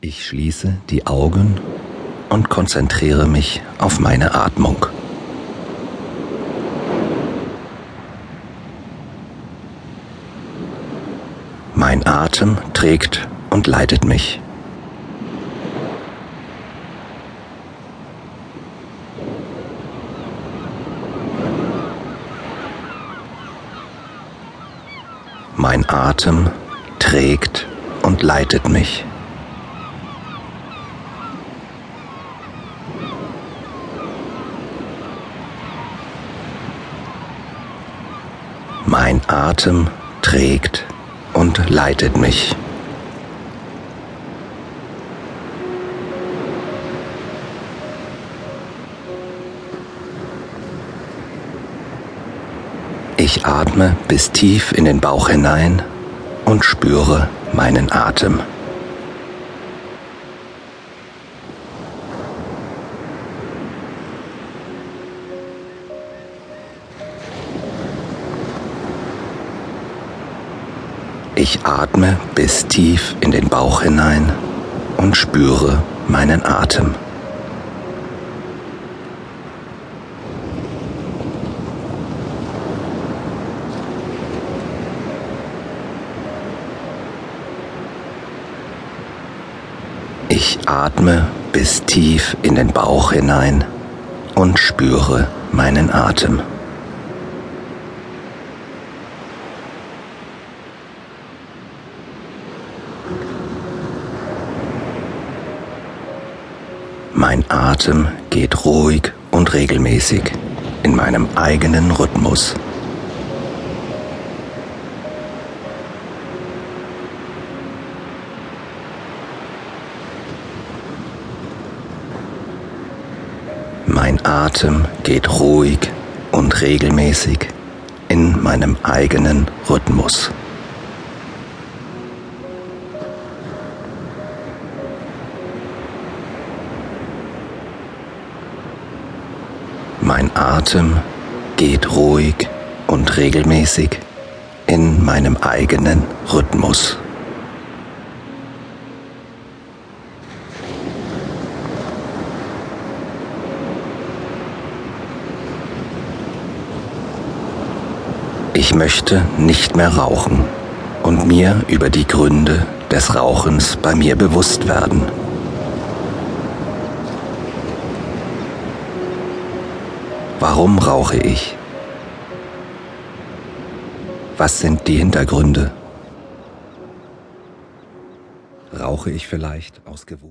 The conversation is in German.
Ich schließe die Augen und konzentriere mich auf meine Atmung. Mein Atem trägt und leitet mich. Mein Atem trägt und leitet mich. Mein Atem trägt und leitet mich. Ich atme bis tief in den Bauch hinein und spüre meinen Atem. Ich atme bis tief in den Bauch hinein und spüre meinen Atem. Ich atme bis tief in den Bauch hinein und spüre meinen Atem. Mein Atem geht ruhig und regelmäßig in meinem eigenen Rhythmus. Mein Atem geht ruhig und regelmäßig in meinem eigenen Rhythmus. Mein Atem geht ruhig und regelmäßig in meinem eigenen Rhythmus. Ich möchte nicht mehr rauchen und mir über die Gründe des Rauchens bei mir bewusst werden. Warum rauche ich? Was sind die Hintergründe? Rauche ich vielleicht aus Gewohnheit?